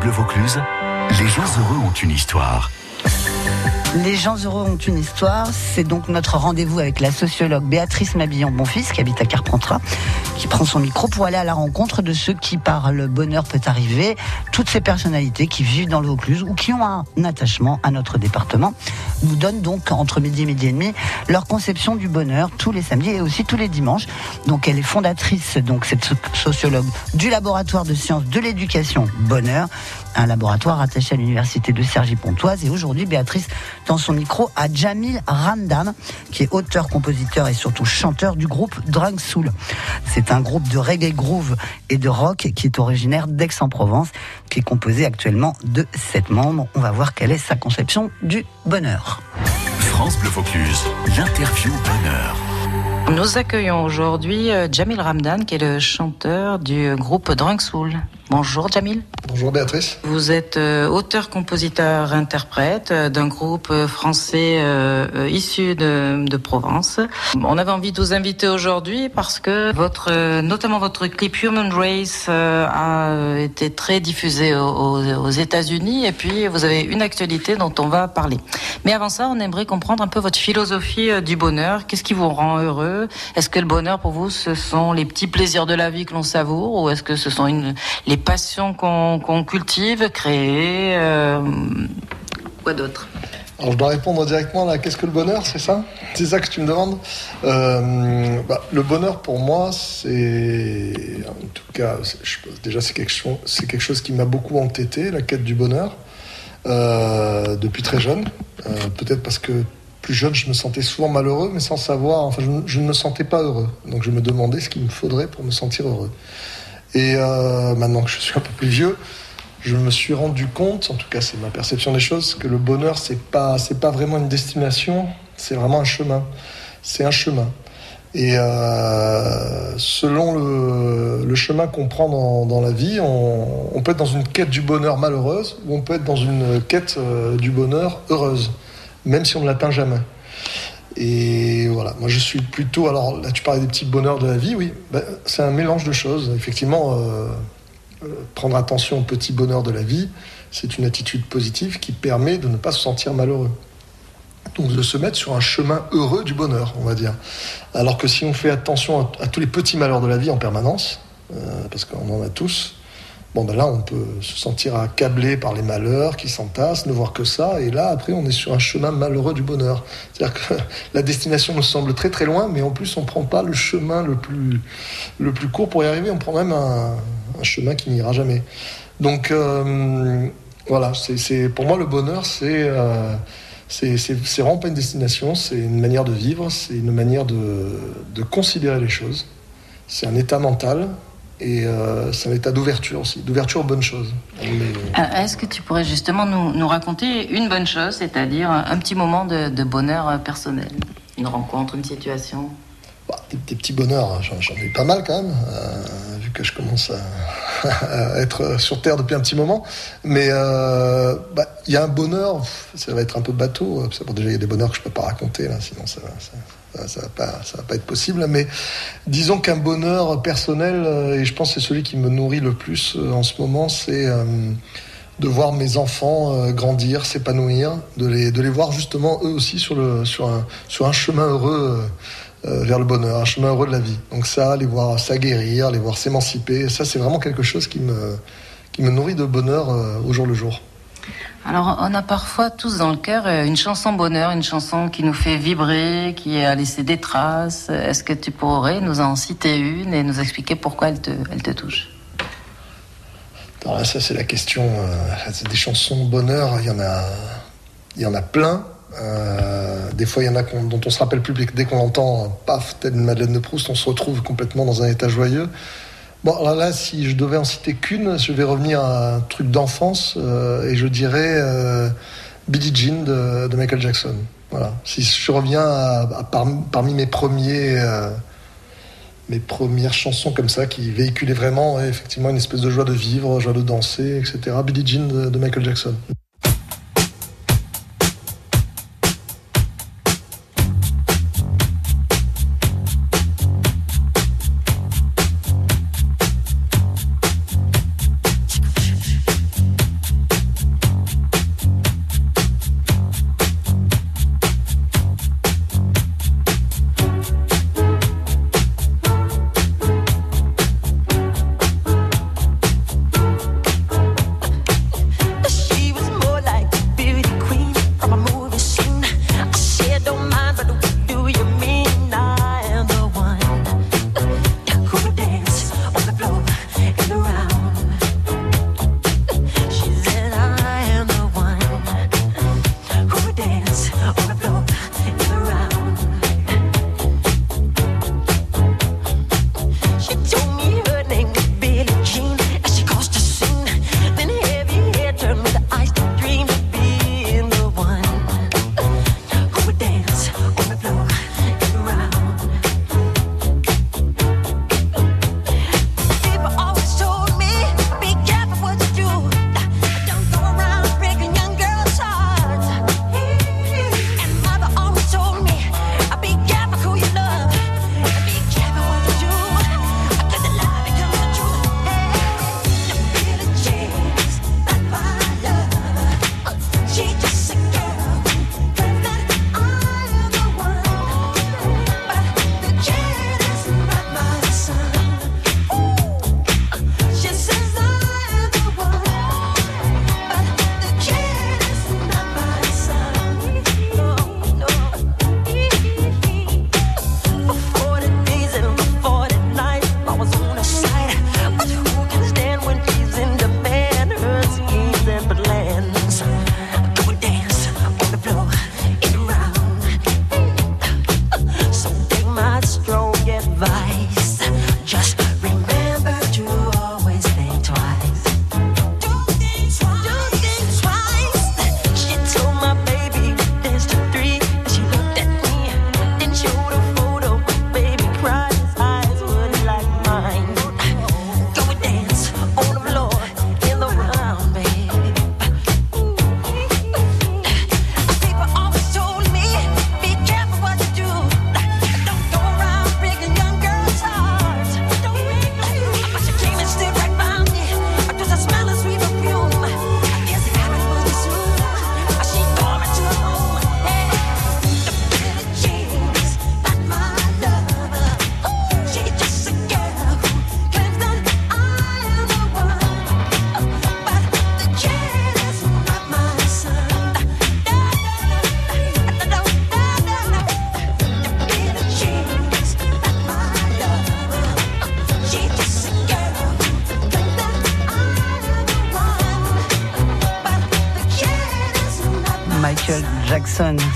Bleu Vaucluse, les gens heureux ont une histoire. Les gens heureux ont une histoire. C'est donc notre rendez-vous avec la sociologue Béatrice Mabillon-Bonfils, qui habite à Carpentras, qui prend son micro pour aller à la rencontre de ceux qui, par le bonheur peut arriver, toutes ces personnalités qui vivent dans le Vaucluse ou qui ont un attachement à notre département, nous donnent donc entre midi et midi et demi leur conception du bonheur tous les samedis et aussi tous les dimanches. Donc elle est fondatrice, donc cette sociologue, du laboratoire de sciences de l'éducation Bonheur, un laboratoire attaché à l'université de Cergy-Pontoise. Et aujourd'hui, Béatrice dans son micro à Jamil Ramdam, qui est auteur, compositeur et surtout chanteur du groupe Drunk Soul. C'est un groupe de reggae groove et de rock qui est originaire d'Aix-en-Provence, qui est composé actuellement de sept membres. On va voir quelle est sa conception du bonheur. France Bleu Focus, l'interview bonheur. Nous accueillons aujourd'hui euh, Jamil Ramdan, qui est le chanteur du groupe Drunk Soul. Bonjour Jamil. Bonjour Béatrice. Vous êtes euh, auteur, compositeur, interprète euh, d'un groupe euh, français issu de, Provence. On avait envie de vous inviter aujourd'hui parce que votre, notamment votre clip Human Race a été très diffusé aux, États-Unis et puis vous avez une actualité dont on va parler. Mais avant ça, on aimerait comprendre un peu votre philosophie du bonheur. Qu'est-ce qui vous rend heureux? Est-ce que le bonheur pour vous, ce sont les petits plaisirs de la vie que l'on savoure ou est-ce que ce sont une, les passions qu'on cultive, créer euh, Quoi d'autre? Alors je dois répondre directement à qu'est-ce que le bonheur, c'est ça? C'est ça que tu me demandes? Euh, bah, Le bonheur pour moi, c'est en tout cas, déjà c'est quelque chose, quelque chose qui m'a beaucoup entêté, la quête du bonheur, euh, depuis très jeune. Peut-être parce que plus jeune, je me sentais souvent malheureux, mais sans savoir. Enfin, je, ne me sentais pas heureux. Donc je me demandais ce qu'il me faudrait pour me sentir heureux. Et euh, maintenant que je suis un peu plus vieux, je me suis rendu compte, en tout cas c'est ma perception des choses, que le bonheur c'est pas c'est pas vraiment une destination, c'est vraiment un chemin. C'est un chemin. Et euh, selon le, chemin qu'on prend dans, la vie, on, on, peut être dans une quête du bonheur malheureuse ou on peut être dans une quête euh, du bonheur heureuse, même si on ne l'atteint jamais. Et voilà, moi je suis plutôt. Alors là, tu parlais des petits bonheurs de la vie, oui. Ben, c'est un mélange de choses. Effectivement, euh, euh, prendre attention aux petits bonheurs de la vie, c'est une attitude positive qui permet de ne pas se sentir malheureux. Donc de se mettre sur un chemin heureux du bonheur, on va dire. Alors que si on fait attention à, tous les petits malheurs de la vie en permanence, euh, parce qu'on en a tous, Bon, ben là, on peut se sentir accablé par les malheurs qui s'entassent, ne voir que ça. Et là, après, on est sur un chemin malheureux du bonheur. C'est-à-dire que la destination nous semble très très loin, mais en plus, on ne prend pas le chemin le plus, le plus court pour y arriver. On prend même un, chemin qui n'ira jamais. Donc, euh, voilà, c'est, pour moi, le bonheur, c'est. Euh, c'est, vraiment pas une destination, c'est une manière de vivre, c'est une manière de, de considérer les choses. C'est un état mental, et euh, c'est un état d'ouverture aussi, d'ouverture aux bonnes choses. Euh, est-ce que tu pourrais justement nous, raconter une bonne chose, c'est-à-dire un petit moment de, bonheur euh, personnel? Une rencontre, une situation? Bah, des, petits bonheurs, hein, j'en ai pas mal quand même, vu que je commence à, être sur Terre depuis un petit moment. Mais bah, il y a un bonheur, ça va être un peu bateau, déjà il y a des bonheurs que je peux pas raconter, là, sinon ça va ça va pas, ça va pas être possible. Mais disons qu'un bonheur personnel, euh, et je pense que c'est celui qui me nourrit le plus euh, en ce moment, c'est euh, de voir mes enfants grandir, s'épanouir, de les, de les voir justement eux aussi sur, le, sur, un, sur un chemin heureux vers le bonheur, un chemin heureux de la vie. Donc ça, les voir s'aguerrir, les voir s'émanciper, ça c'est vraiment quelque chose qui me, qui me nourrit de bonheur au jour le jour. Alors, on a parfois tous dans le cœur euh, une chanson bonheur, une chanson qui nous fait vibrer, qui a laissé des traces. Est-ce que tu pourrais nous en citer une et nous expliquer pourquoi elle te, elle te touche? Alors ça c'est la question. Euh, des chansons bonheur, il y en a, il y en a plein. Euh, des fois, il y en a dont on se rappelle plus dès qu'on entend, paf, telle Madeleine de Proust, on se retrouve complètement dans un état joyeux. Bon, alors là, si je devais en citer qu'une, je vais revenir à un truc d'enfance euh, et je dirais euh, Billie Jean de, Michael Jackson. Voilà. Si je reviens à, parmi, mes premiers, euh, mes premières chansons comme ça qui véhiculaient vraiment effectivement une espèce de joie de vivre, joie de danser, etc. Billie Jean de Michael Jackson.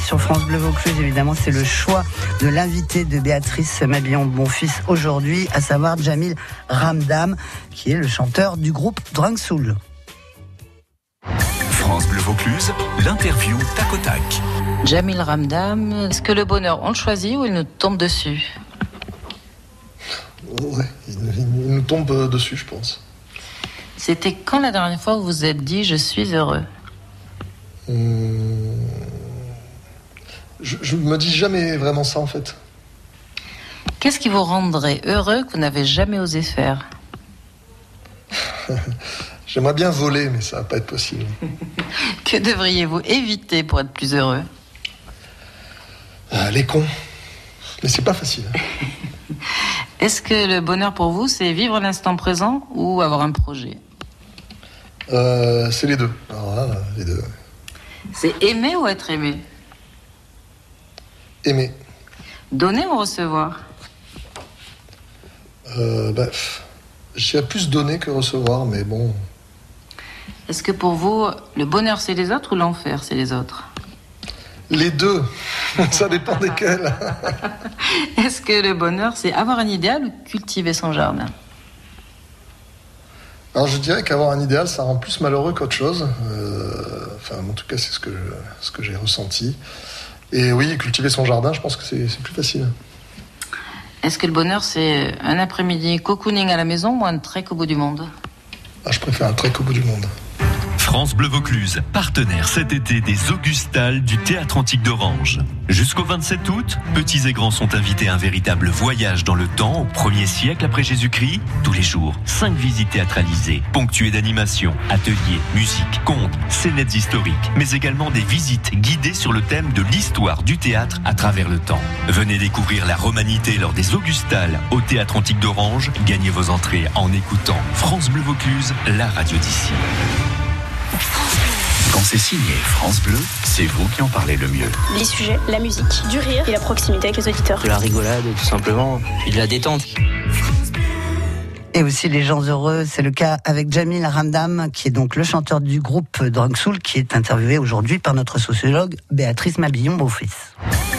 Sur France Bleu Vaucluse. Évidemment, c'est le choix de l'invité de Béatrice Mabillon-Bonfils aujourd'hui, à savoir Jamil Ramdam, qui est le chanteur du groupe Drunk Soul. France Bleu Vaucluse, l'interview tac au tac. Jamil Ramdam, est-ce que le bonheur, on le choisit ou il nous tombe dessus Ouais, il, il nous tombe dessus, je pense. C'était quand la dernière fois où vous vous êtes dit je suis heureux? Hum, Je, je me dis jamais vraiment ça en fait. Qu'est-ce qui vous rendrait heureux que vous n'avez jamais osé faire? J'aimerais bien voler, mais ça va pas être possible. Que devriez-vous éviter pour être plus heureux? Ah, les cons. Mais c'est pas facile. Est-ce que le bonheur pour vous, c'est vivre l'instant présent ou avoir un projet? Euh, c'est les deux. Alors là, les deux. C'est aimer ou être aimé? Aimer. Donner ou recevoir? Euh, bah, j'ai plus donner que recevoir, mais bon. Est-ce que pour vous, le bonheur c'est les autres ou l'enfer c'est les autres? Les deux. ça dépend desquels. Est-ce que le bonheur c'est avoir un idéal ou cultiver son jardin? Alors je dirais qu'avoir un idéal, ça rend plus malheureux qu'autre chose. Euh, enfin, en tout cas, c'est ce que, ce que j'ai ressenti. Et oui, cultiver son jardin, je pense que c'est plus facile. Est-ce que le bonheur c'est un après-midi cocooning à la maison ou un trek au bout du monde? Ah, je préfère un trek au bout du monde. France Bleu Vaucluse, partenaire cet été des Augustales du Théâtre Antique d'Orange. Jusqu'au 27 août, petits et grands sont invités à un véritable voyage dans le temps au 1er siècle après Jésus-Christ. Tous les jours, cinq visites théâtralisées, ponctuées d'animations, ateliers, musique, contes, scénettes historiques, mais également des visites guidées sur le thème de l'histoire du théâtre à travers le temps. Venez découvrir la romanité lors des Augustales au Théâtre Antique d'Orange. Gagnez vos entrées en écoutant France Bleu Vaucluse, la radio d'ici. Quand c'est signé France Bleu, c'est vous qui en parlez le mieux. Les sujets, la musique, du rire et la proximité avec les auditeurs. de la rigolade tout simplement, puis de la détente. Et aussi les gens heureux, c'est le cas avec Jamil Ramdam, qui est donc le chanteur du groupe Drunk Soul, qui est interviewé aujourd'hui par notre sociologue Béatrice Mabillon-Beaufils.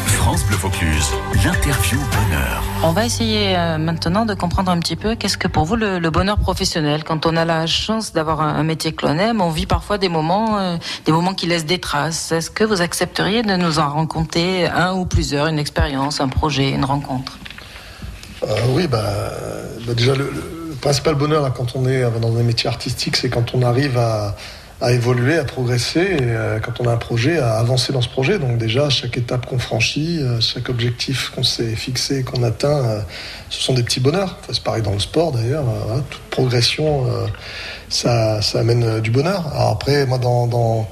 France Bleu Vaucluse, l'interview bonheur. On va essayer euh, maintenant de comprendre un petit peu qu'est-ce que pour vous le, le bonheur professionnel. Quand on a la chance d'avoir un, un métier que l'on aime, on vit parfois des moments, euh, des moments qui laissent des traces. Est-ce que vous accepteriez de nous en raconter un ou plusieurs, une expérience, un projet, une rencontre? Euh, oui, bah, bah, déjà, le, le principal bonheur là, quand on est dans un métier artistique, c'est quand on arrive à, à évoluer, à progresser, euh, quand on a un projet, à avancer dans ce projet. Donc déjà, chaque étape qu'on franchit, euh, chaque objectif qu'on s'est fixé, qu'on atteint, euh, ce sont des petits bonheurs. Enfin, c'est pareil dans le sport d'ailleurs. voilà, toute progression, euh, ça, ça amène euh, du bonheur. Alors après, moi, dans, dans,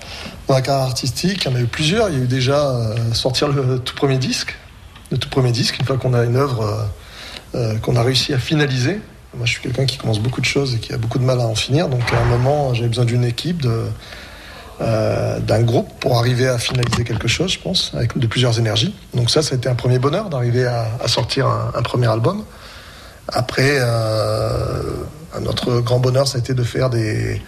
dans la carrière artistique, il y en a eu plusieurs. Il y a eu déjà sortir le tout premier disque, le tout premier disque, une fois qu'on a une œuvre qu'on a réussi à finaliser. Moi, je suis quelqu'un qui commence beaucoup de choses et qui a beaucoup de mal à en finir. Donc, à un moment, j'avais besoin d'une équipe, euh, d'un groupe pour arriver à finaliser quelque chose, je pense, avec de plusieurs énergies. Donc, ça, ça a été un premier bonheur d'arriver à, sortir un, premier album. Après, euh, un autre grand bonheur, ça a été de faire des,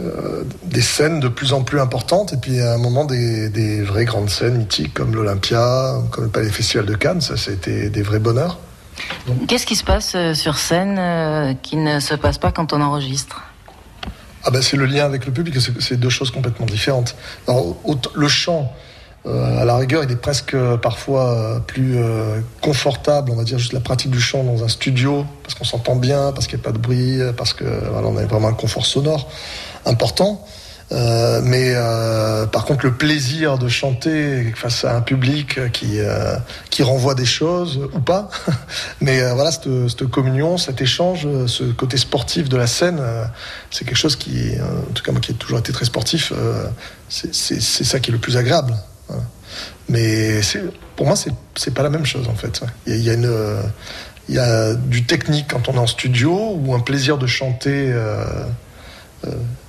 euh, des scènes de plus en plus importantes et puis à un moment des, des vraies grandes scènes mythiques comme l'Olympia, comme le Palais Festival de Cannes, ça, ça a été des vrais bonheurs. Qu'est-ce qui se passe euh, sur scène euh, qui ne se passe pas quand on enregistre? Ah ben c'est le lien avec le public, c'est- deux choses complètement différentes. Le chant, euh, à la rigueur, il est presque parfois plus confortable, on va dire, juste la pratique du chant dans un studio, parce qu'on s'entend bien, parce qu'il n'y a pas de bruit, parce que voilà, on a vraiment un confort sonore important. Euh, mais euh, par contre, le plaisir de chanter face à un public qui euh, qui renvoie des choses ou pas, mais euh, voilà cette, cette communion, cet échange, ce côté sportif de la scène, euh, c'est quelque chose qui, en tout cas moi qui ai toujours été très sportif, c'est ça qui est le plus agréable. voilà. Mais c'est pour moi c'est pas la même chose en fait. Il y y a une il y a du technique quand on est en studio ou un plaisir de chanter. euh,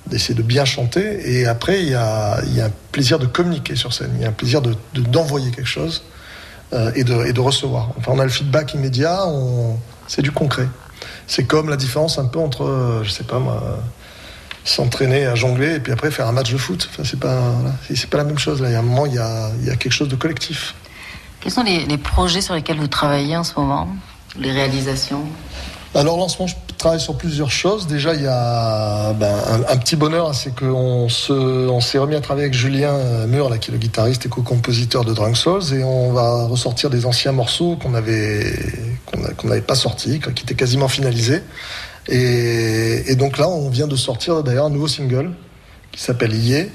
d'essayer de bien chanter. Et après il y, a, y a un plaisir de communiquer sur scène. Il y a un plaisir de de- d'envoyer quelque chose euh, et, de, et de recevoir. Enfin on a le feedback immédiat c'est du concret. C'est comme la différence un peu entre euh, je sais pas s'entraîner à jongler et puis après faire un match de foot. Enfin, c'est pas, pas la même chose. Là, il y a un moment, il y a, il y a quelque chose de collectif. Quels sont les, projets sur lesquels vous travaillez en ce moment? Les réalisations? Alors, lancement, je travaille sur plusieurs choses. Déjà, il y a ben, un, petit bonheur, c'est qu'on se, on s'est remis à travailler avec Julien Mur, là, qui est le guitariste et co-compositeur de Drunk Souls, et on va ressortir des anciens morceaux qu'on avait, qu'on n'avait pas sortis, qui étaient quasiment finalisés. Et, et, donc là, on vient de sortir d'ailleurs un nouveau single qui s'appelle Yé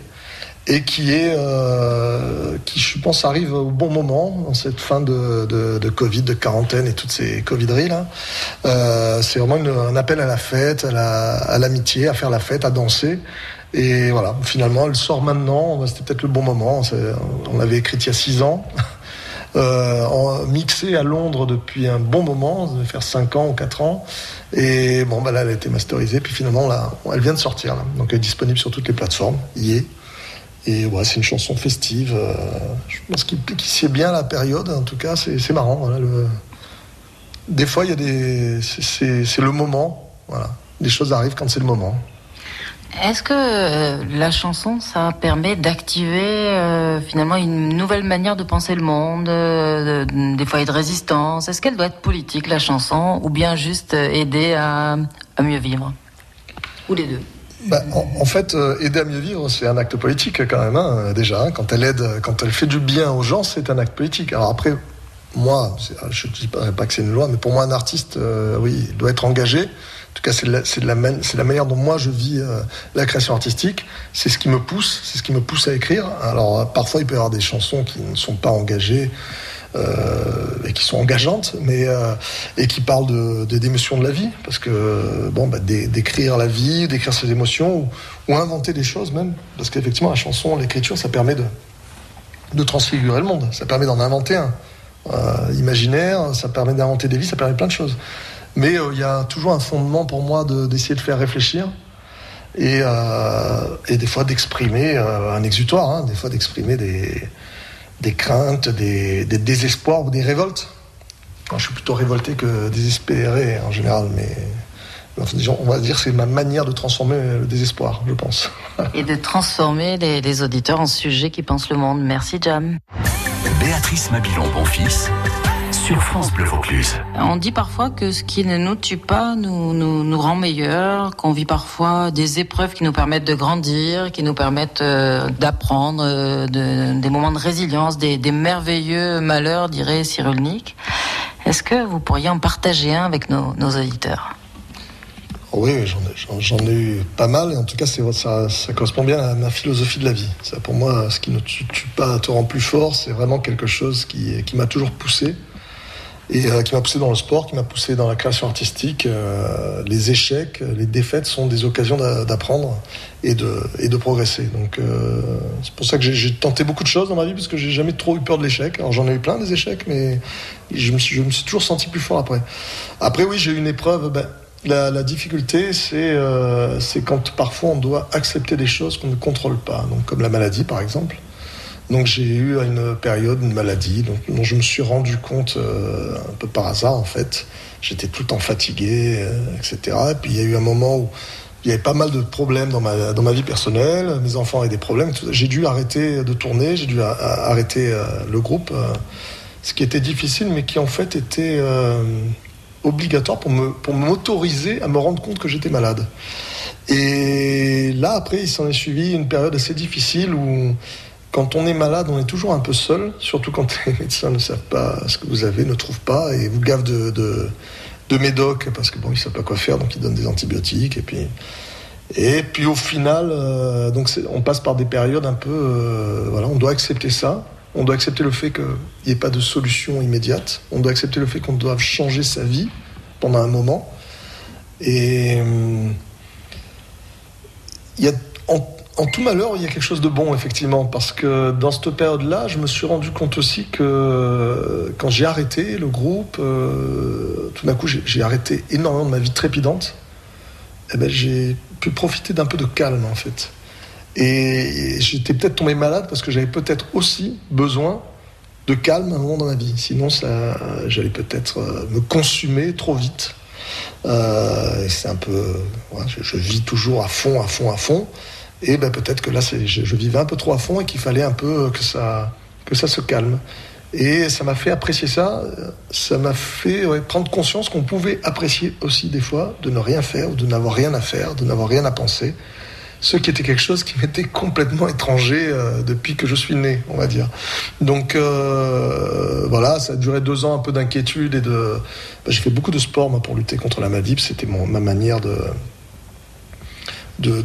et qui est, euh, qui je pense arrive au bon moment en cette fin de, de, de Covid, de quarantaine et toutes ces Covideries là. Euh, c'est vraiment un appel à la fête, à l'amitié, à, à faire la fête, à danser. Et voilà, finalement, elle sort maintenant. C'était peut-être le bon moment. On l'avait écrite il y a six ans. Euh, mixée à Londres depuis un bon moment, ça faire 5 ans ou 4 ans. Et bon, bah là, elle a été masterisée. Puis finalement, là, elle vient de sortir. Là. Donc, elle est disponible sur toutes les plateformes. Y est. Et ouais, c'est une chanson festive. Euh, je pense qu'il qu bien la période. En tout cas, c'est marrant. Des fois, il y a des. C'est le moment. Voilà. Les choses arrivent quand c'est le moment. Est-ce que euh, la chanson, ça permet d'activer euh, finalement une nouvelle manière de penser le monde, euh, des foyers de résistance? Est-ce qu'elle doit être politique, la chanson, ou bien juste aider à, à mieux vivre? Ou les deux bah, en, en, fait, euh, aider à mieux vivre, c'est un acte politique quand même, hein, déjà. Hein. quand elle aide, quand elle fait du bien aux gens, c'est un acte politique. Alors après, moi, je ne dis pas, que c'est une loi, mais pour moi, un artiste, euh, oui, doit être engagé. En tout cas, c'est la, la, la, manière dont moi je vis euh, la création artistique. C'est ce qui me pousse, c'est ce qui me pousse à écrire. Alors parfois, il peut y avoir des chansons qui ne sont pas engagées. Euh, et qui sont engageantes, mais euh, et qui parlent de, d'émotions de, de, la vie, parce que bon, bah, d'écrire la vie, d'écrire ses émotions, ou, inventer des choses même, parce qu'effectivement la chanson, l'écriture, ça permet de de transfigurer le monde, ça permet d'en inventer un euh, imaginaire, ça permet d'inventer des vies, ça permet plein de choses. Mais il y a toujours un fondement pour moi de, d'essayer de faire réfléchir et, et des fois d'exprimer un exutoire, hein, des fois d'exprimer des des craintes, des, des, désespoirs ou des révoltes. je suis plutôt révolté que désespéré en général, mais on va dire c'est ma manière de transformer le désespoir, je pense. Et de transformer les, les auditeurs en sujets qui pensent le monde. Merci Jam. Béatrice Mabilon, bon fils sur France Bleu Vaucluse. On dit parfois que ce qui ne nous tue pas nous, nous, nous rend meilleurs, qu'on vit parfois des épreuves qui nous permettent de grandir, qui nous permettent euh, d'apprendre, euh, de, des moments de résilience, des, des merveilleux malheurs, dirait Cyrulnik. Est-ce que vous pourriez en partager un avec nos, nos auditeurs? Oui, j'en ai, ai, eu pas mal, et en tout cas, ça, ça, correspond bien à ma philosophie de la vie. Ça, pour moi, ce qui ne tue, tue pas te rend plus fort, c'est vraiment quelque chose qui, qui m'a toujours poussé et euh, qui m'a poussé dans le sport, qui m'a poussé dans la création artistique. Euh, les échecs, les défaites sont des occasions d'apprendre et de, progresser. Donc euh, c'est pour ça que j'ai tenté beaucoup de choses dans ma vie parce que j'ai jamais trop eu peur de l'échec. Alors j'en ai eu plein des échecs, mais je me suis, toujours senti plus fort après. Après oui, j'ai eu une épreuve. Ben, la, la, difficulté, c'est quand parfois on doit accepter des choses qu'on ne contrôle pas, donc comme la maladie par exemple. Donc j'ai eu une période, une maladie, donc, dont je me suis rendu compte euh, un peu par hasard en fait. J'étais tout le temps fatigué, euh, etc. Et puis il y a eu un moment où il y avait pas mal de problèmes dans ma, dans ma vie personnelle, mes enfants avaient des problèmes. J'ai dû arrêter de tourner, j'ai dû arrêter euh, le groupe, ce qui était difficile, mais qui en fait était obligatoire pour me pour m'autoriser à me rendre compte que j'étais malade. Et là après, il s'en est suivi une période assez difficile où quand on est malade, on est toujours un peu seul, surtout quand les médecins ne savent pas ce que vous avez, ne trouvent pas, et vous gavent de, de, de médocs, parce que bon, ils savent pas quoi faire, donc ils donnent des antibiotiques, et puis, et puis au final, euh, donc on passe par des périodes un peu, euh, voilà, on doit accepter ça, on doit accepter le fait qu'il n'y ait pas de solution immédiate, on doit accepter le fait qu'on doit changer sa vie pendant un moment, et euh, il y a en tout malheur, il y a quelque chose de bon, effectivement, parce que dans cette période-là, je me suis rendu compte aussi que quand j'ai arrêté le groupe, euh, tout d'un coup, j'ai arrêté énormément de ma vie trépidante. Eh ben, j'ai pu profiter d'un peu de calme, en fait. Et j'étais peut-être tombé malade parce que j'avais peut-être aussi besoin de calme à un moment dans ma vie. Sinon, j'allais peut-être euh, me consumer trop vite. Euh, c'est un peu, je, vis toujours à fond, à fond, à fond. Et ben peut-être que là, je, vivais un peu trop à fond et qu'il fallait un peu que ça, que ça se calme. Et ça m'a fait apprécier ça. Ça m'a fait prendre conscience qu'on pouvait apprécier aussi des fois de ne rien faire ou de n'avoir rien à faire, de n'avoir rien à penser. Ce qui était quelque chose qui m'était complètement étranger euh, depuis que je suis né, on va dire. Donc euh, voilà, ça a duré deux ans un peu d'inquiétude et de. Bah, j'ai fait beaucoup de sport moi, pour lutter contre la maladie. C'était ma manière de,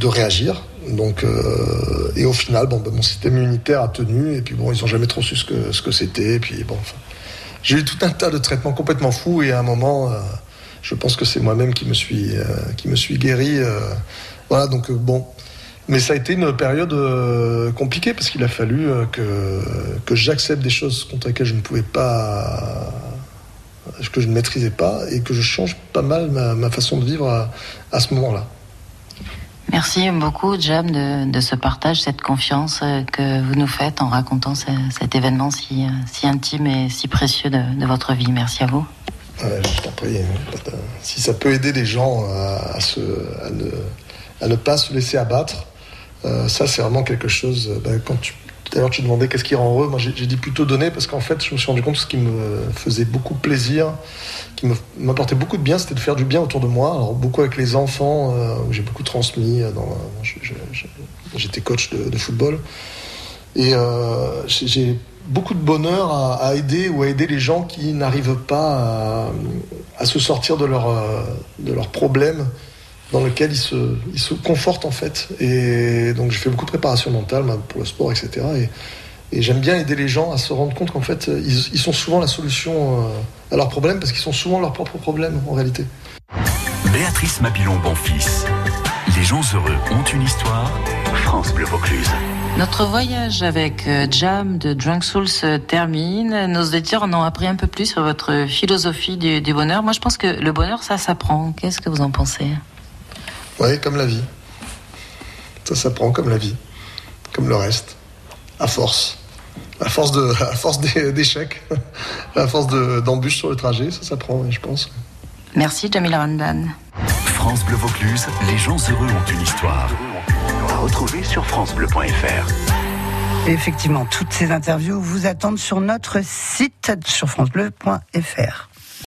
réagir. Donc, euh, et au final, bon, bah, mon système immunitaire a tenu, et puis bon, ils n'ont jamais trop su ce que, c'était. Puis bon, j'ai eu tout un tas de traitements complètement fous, et à un moment, euh, je pense que c'est moi-même qui me suis, euh, qui me suis guéri. voilà, donc bon. Mais ça a été une période compliquée parce qu'il a fallu que, que j'accepte des choses contre lesquelles je ne pouvais pas que je ne maîtrisais pas et que je change pas mal ma, façon de vivre à ce moment-là. Merci beaucoup, Jam, de, ce partage, cette confiance euh, que vous nous faites en racontant cet événement si, euh, si, intime et si précieux de, votre vie. Merci à vous. je t'en prie. Hein. Si ça peut aider les gens à, à, ne, pas se laisser abattre, euh, ça, c'est vraiment quelque chose. Ben, quand tu D'ailleurs, tu demandais qu'est-ce qui rend heureux. Moi, j'ai dit plutôt donner parce qu'en fait, je me suis rendu compte que ce qui me faisait beaucoup plaisir, qui m'apportait beaucoup de bien, c'était de faire du bien autour de moi. Alors, beaucoup avec les enfants, euh, où j'ai beaucoup transmis. Euh, j'étais coach de, football. Et euh, j'ai beaucoup de bonheur à, aider ou à aider les gens qui n'arrivent pas à, se sortir de, leur, de leurs problèmes dans lequel il se, il se conforte en fait. Et donc j'ai fait beaucoup de préparation mentale pour le sport, etc. Et, j'aime bien aider les gens à se rendre compte qu'en fait, ils, sont souvent la solution euh, à leurs problèmes parce qu'ils sont souvent leurs propres problèmes en réalité. Béatrice Mabilon Bonfils. Les gens heureux ont une histoire. France Bleu Vaucluse. Notre voyage avec euh, Jam de Drunk Soul se termine. Nos auditeurs en ont appris un peu plus sur votre philosophie du, du bonheur. Moi, je pense que le bonheur, ça s'apprend. Qu'est-ce que vous en pensez? Oui, comme la vie. Ça s'apprend comme la vie, comme le reste, à force. À force de, à force d'échecs, à force d'embûches sur le trajet, ça s'apprend, je pense. Merci Jamila Randan. France Bleu Vaucluse, les gens heureux ont une histoire. À retrouver sur francebleu.fr. Effectivement, toutes ces interviews vous attendent sur notre site sur francebleu.fr.